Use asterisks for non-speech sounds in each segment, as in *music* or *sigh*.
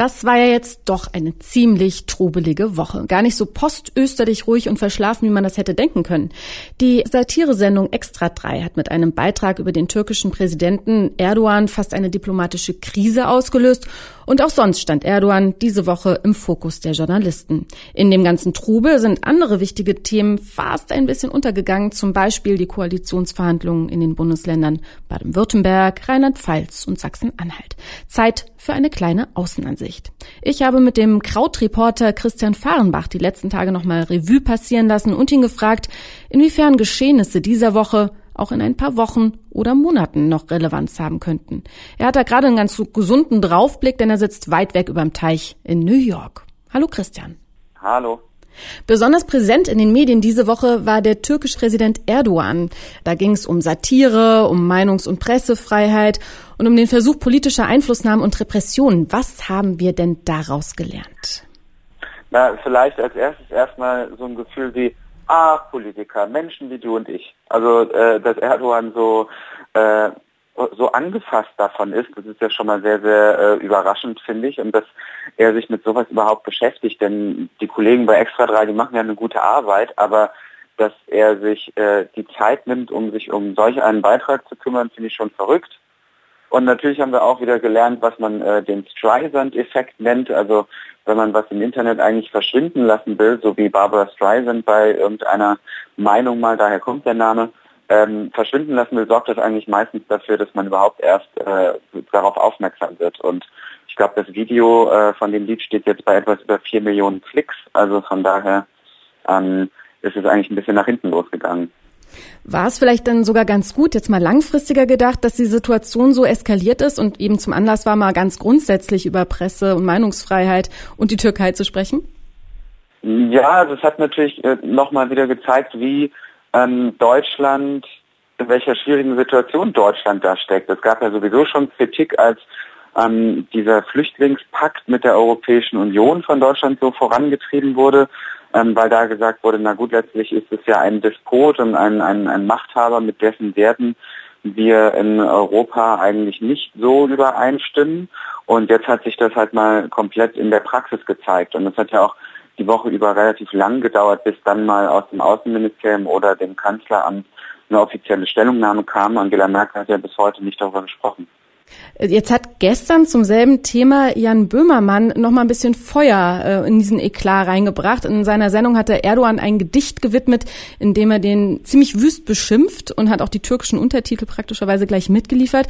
Das war ja jetzt doch eine ziemlich trubelige Woche. Gar nicht so postösterlich ruhig und verschlafen, wie man das hätte denken können. Die Satiresendung Extra 3 hat mit einem Beitrag über den türkischen Präsidenten Erdogan fast eine diplomatische Krise ausgelöst und auch sonst stand Erdogan diese Woche im Fokus der Journalisten. In dem ganzen Trubel sind andere wichtige Themen fast ein bisschen untergegangen, zum Beispiel die Koalitionsverhandlungen in den Bundesländern Baden-Württemberg, Rheinland-Pfalz und Sachsen-Anhalt. Zeit für eine kleine Außenansicht. Ich habe mit dem Krautreporter Christian Fahrenbach die letzten Tage nochmal Revue passieren lassen und ihn gefragt, inwiefern Geschehnisse dieser Woche auch in ein paar Wochen oder Monaten noch Relevanz haben könnten. Er hat da gerade einen ganz gesunden Draufblick, denn er sitzt weit weg überm Teich in New York. Hallo Christian. Hallo. Besonders präsent in den Medien diese Woche war der türkische Präsident Erdogan. Da ging es um Satire, um Meinungs- und Pressefreiheit und um den Versuch politischer Einflussnahme und Repressionen. Was haben wir denn daraus gelernt? Na, vielleicht als erstes erstmal so ein Gefühl wie, ah, Politiker, Menschen wie du und ich. Also, äh, dass Erdogan so, äh, so angefasst davon ist, das ist ja schon mal sehr, sehr äh, überraschend, finde ich. Und dass er sich mit sowas überhaupt beschäftigt, denn die Kollegen bei Extra 3, die machen ja eine gute Arbeit, aber dass er sich äh, die Zeit nimmt, um sich um solch einen Beitrag zu kümmern, finde ich schon verrückt. Und natürlich haben wir auch wieder gelernt, was man äh, den Streisand-Effekt nennt. Also wenn man was im Internet eigentlich verschwinden lassen will, so wie Barbara Streisand bei irgendeiner Meinung mal, daher kommt der Name, ähm, verschwinden lassen sorgt das eigentlich meistens dafür, dass man überhaupt erst äh, darauf aufmerksam wird. Und ich glaube, das Video äh, von dem Lied steht jetzt bei etwas über vier Millionen Klicks. Also von daher ähm, ist es eigentlich ein bisschen nach hinten losgegangen. War es vielleicht dann sogar ganz gut, jetzt mal langfristiger gedacht, dass die Situation so eskaliert ist und eben zum Anlass war, mal ganz grundsätzlich über Presse- und Meinungsfreiheit und die Türkei zu sprechen? Ja, das hat natürlich äh, nochmal wieder gezeigt, wie ähm, Deutschland, in welcher schwierigen Situation Deutschland da steckt. Es gab ja sowieso schon Kritik, als ähm, dieser Flüchtlingspakt mit der Europäischen Union von Deutschland so vorangetrieben wurde ähm, weil da gesagt wurde, na gut, letztlich ist es ja ein Despot und ein, ein, ein Machthaber, mit dessen Werten wir in Europa eigentlich nicht so übereinstimmen. Und jetzt hat sich das halt mal komplett in der Praxis gezeigt. Und es hat ja auch die Woche über relativ lang gedauert, bis dann mal aus dem Außenministerium oder dem Kanzleramt eine offizielle Stellungnahme kam. Angela Merkel hat ja bis heute nicht darüber gesprochen. Jetzt hat gestern zum selben Thema Jan Böhmermann noch mal ein bisschen Feuer äh, in diesen Eklat reingebracht. In seiner Sendung hat er Erdogan ein Gedicht gewidmet, in dem er den ziemlich wüst beschimpft und hat auch die türkischen Untertitel praktischerweise gleich mitgeliefert.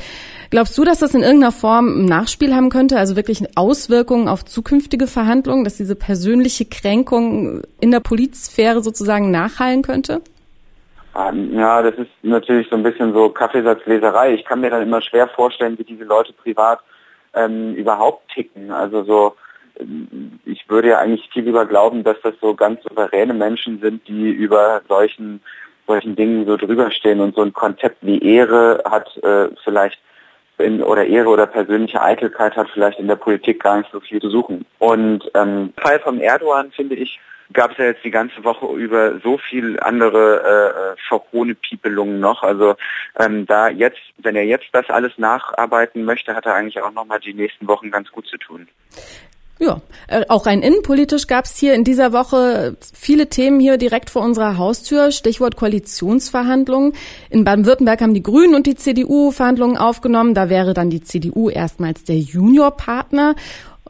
Glaubst du, dass das in irgendeiner Form ein Nachspiel haben könnte, also wirklich Auswirkungen auf zukünftige Verhandlungen, dass diese persönliche Kränkung in der Polizsphäre sozusagen nachhallen könnte? Ja, das ist natürlich so ein bisschen so Kaffeesatzleserei. Ich kann mir dann immer schwer vorstellen, wie diese Leute privat ähm, überhaupt ticken. Also so, ähm, ich würde ja eigentlich viel lieber glauben, dass das so ganz souveräne Menschen sind, die über solchen solchen Dingen so drüber stehen und so ein Konzept wie Ehre hat äh, vielleicht in, oder Ehre oder persönliche Eitelkeit hat vielleicht in der Politik gar nicht so viel zu suchen. Und ähm, Fall von Erdogan finde ich gab es ja jetzt die ganze Woche über so viel andere äh, Verhohnepiepelungen noch. Also ähm, da jetzt, wenn er jetzt das alles nacharbeiten möchte, hat er eigentlich auch nochmal die nächsten Wochen ganz gut zu tun. Ja, äh, auch rein innenpolitisch gab es hier in dieser Woche viele Themen hier direkt vor unserer Haustür. Stichwort Koalitionsverhandlungen. In Baden-Württemberg haben die Grünen und die CDU Verhandlungen aufgenommen. Da wäre dann die CDU erstmals der Juniorpartner.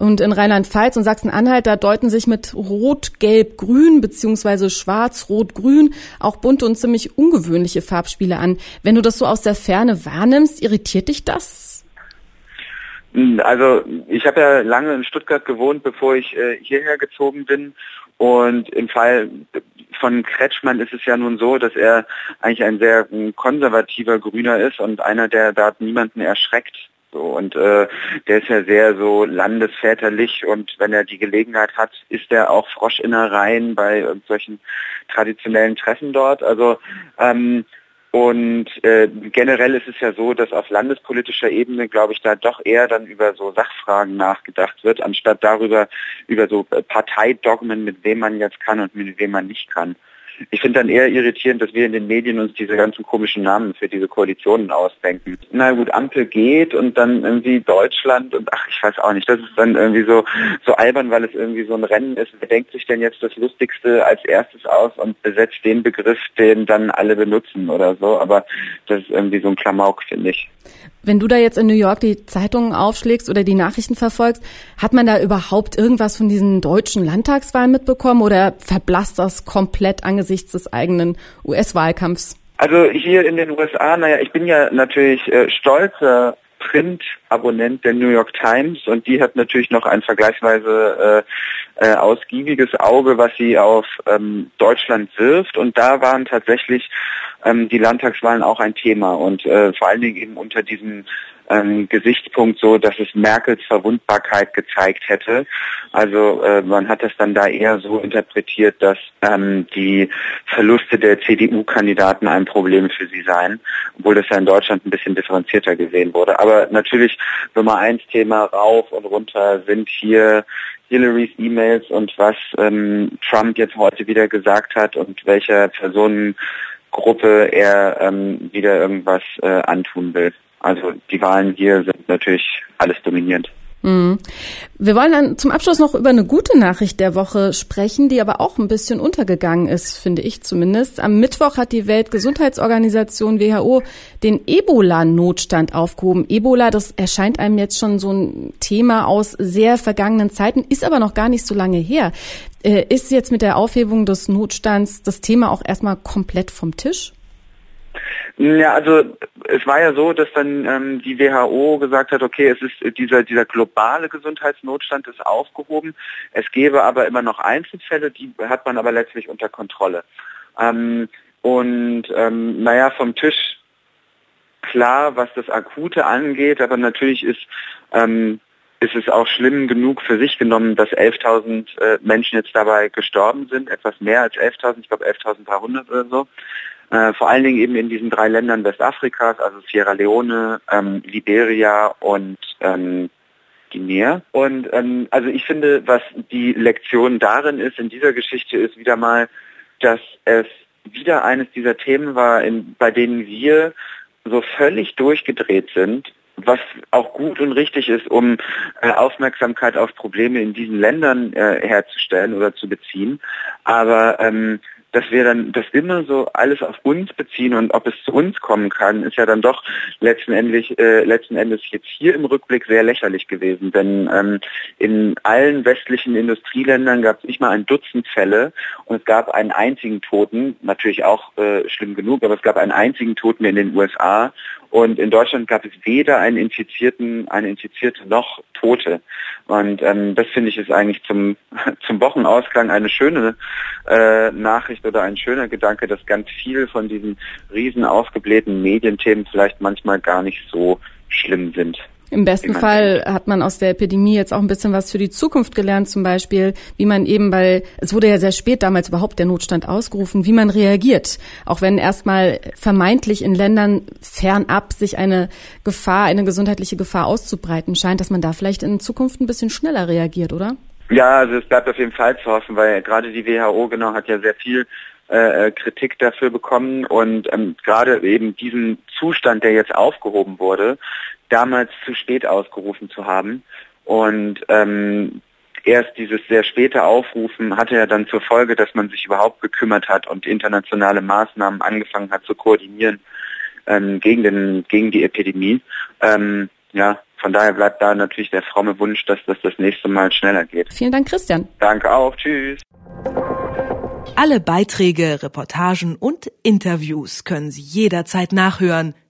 Und in Rheinland-Pfalz und Sachsen-Anhalt, da deuten sich mit Rot-Gelb-Grün beziehungsweise Schwarz-Rot-Grün auch bunte und ziemlich ungewöhnliche Farbspiele an. Wenn du das so aus der Ferne wahrnimmst, irritiert dich das? Hm, also ich habe ja lange in Stuttgart gewohnt, bevor ich äh, hierher gezogen bin. Und im Fall von Kretschmann ist es ja nun so, dass er eigentlich ein sehr konservativer Grüner ist und einer, der da niemanden erschreckt. So, und äh, der ist ja sehr so landesväterlich und wenn er die Gelegenheit hat, ist er auch Froschinnereien bei solchen traditionellen Treffen dort. Also ähm, und äh, generell ist es ja so, dass auf landespolitischer Ebene, glaube ich, da doch eher dann über so Sachfragen nachgedacht wird, anstatt darüber über so Parteidogmen, mit wem man jetzt kann und mit wem man nicht kann. Ich finde dann eher irritierend, dass wir in den Medien uns diese ganzen komischen Namen für diese Koalitionen ausdenken. Na gut, Ampel geht und dann irgendwie Deutschland und ach, ich weiß auch nicht, das ist dann irgendwie so, so albern, weil es irgendwie so ein Rennen ist. Wer denkt sich denn jetzt das Lustigste als erstes aus und besetzt den Begriff, den dann alle benutzen oder so, aber das ist irgendwie so ein Klamauk, finde ich. Wenn du da jetzt in New York die Zeitungen aufschlägst oder die Nachrichten verfolgst, hat man da überhaupt irgendwas von diesen deutschen Landtagswahlen mitbekommen oder verblasst das komplett angesichts des eigenen US-Wahlkampfs? Also hier in den USA, naja, ich bin ja natürlich äh, stolzer Print-Abonnent der New York Times und die hat natürlich noch ein vergleichsweise äh, äh, ausgiebiges Auge, was sie auf ähm, Deutschland wirft und da waren tatsächlich ähm, die Landtagswahlen auch ein Thema und äh, vor allen Dingen eben unter diesem ähm, Gesichtspunkt so, dass es Merkels Verwundbarkeit gezeigt hätte. Also äh, man hat das dann da eher so interpretiert, dass ähm, die Verluste der CDU-Kandidaten ein Problem für sie seien, obwohl das ja in Deutschland ein bisschen differenzierter gesehen wurde. Aber natürlich Nummer eins Thema rauf und runter sind hier Hillarys E-Mails und was ähm, Trump jetzt heute wieder gesagt hat und welcher Personen Gruppe er ähm, wieder irgendwas äh, antun will. Also die Wahlen hier sind natürlich alles dominierend. Mhm. Wir wollen dann zum Abschluss noch über eine gute Nachricht der Woche sprechen, die aber auch ein bisschen untergegangen ist, finde ich zumindest. Am Mittwoch hat die Weltgesundheitsorganisation WHO den Ebola-Notstand aufgehoben. Ebola, das erscheint einem jetzt schon so ein Thema aus sehr vergangenen Zeiten, ist aber noch gar nicht so lange her. Äh, ist jetzt mit der Aufhebung des Notstands das Thema auch erstmal komplett vom Tisch? Ja, also es war ja so, dass dann ähm, die WHO gesagt hat, okay, es ist dieser dieser globale Gesundheitsnotstand ist aufgehoben. Es gäbe aber immer noch Einzelfälle, die hat man aber letztlich unter Kontrolle. Ähm, und ähm, naja, vom Tisch klar, was das Akute angeht, aber natürlich ist ähm, ist es auch schlimm genug für sich genommen, dass 11.000 äh, Menschen jetzt dabei gestorben sind, etwas mehr als 11.000, ich glaube 11.300 oder so. Äh, vor allen Dingen eben in diesen drei Ländern Westafrikas, also Sierra Leone, ähm, Liberia und ähm, Guinea. Und ähm, also ich finde, was die Lektion darin ist, in dieser Geschichte ist wieder mal, dass es wieder eines dieser Themen war, in, bei denen wir so völlig durchgedreht sind was auch gut und richtig ist, um äh, Aufmerksamkeit auf Probleme in diesen Ländern äh, herzustellen oder zu beziehen. Aber ähm, dass wir dann das immer so alles auf uns beziehen und ob es zu uns kommen kann, ist ja dann doch letzten, Endes, äh, letzten Endes jetzt hier im Rückblick sehr lächerlich gewesen. Denn ähm, in allen westlichen Industrieländern gab es nicht mal ein Dutzend Fälle und es gab einen einzigen Toten, natürlich auch äh, schlimm genug, aber es gab einen einzigen Toten in den USA und in Deutschland gab es weder einen Infizierten, eine Infizierte noch Tote. Und ähm, das finde ich ist eigentlich zum, *laughs* zum Wochenausklang eine schöne äh, Nachricht oder ein schöner Gedanke, dass ganz viel von diesen riesen aufgeblähten Medienthemen vielleicht manchmal gar nicht so schlimm sind. Im besten Fall hat man aus der Epidemie jetzt auch ein bisschen was für die Zukunft gelernt, zum Beispiel, wie man eben, weil es wurde ja sehr spät damals überhaupt der Notstand ausgerufen, wie man reagiert. Auch wenn erstmal vermeintlich in Ländern fernab sich eine Gefahr, eine gesundheitliche Gefahr auszubreiten scheint, dass man da vielleicht in Zukunft ein bisschen schneller reagiert, oder? Ja, also es bleibt auf jeden Fall zu hoffen, weil gerade die WHO genau hat ja sehr viel äh, äh, Kritik dafür bekommen und ähm, gerade eben diesen Zustand, der jetzt aufgehoben wurde, damals zu spät ausgerufen zu haben. Und ähm, erst dieses sehr späte Aufrufen hatte ja dann zur Folge, dass man sich überhaupt gekümmert hat und internationale Maßnahmen angefangen hat zu koordinieren ähm, gegen, den, gegen die Epidemie. Ähm, ja, von daher bleibt da natürlich der fromme Wunsch, dass das das nächste Mal schneller geht. Vielen Dank, Christian. Danke auch. Tschüss. Alle Beiträge, Reportagen und Interviews können Sie jederzeit nachhören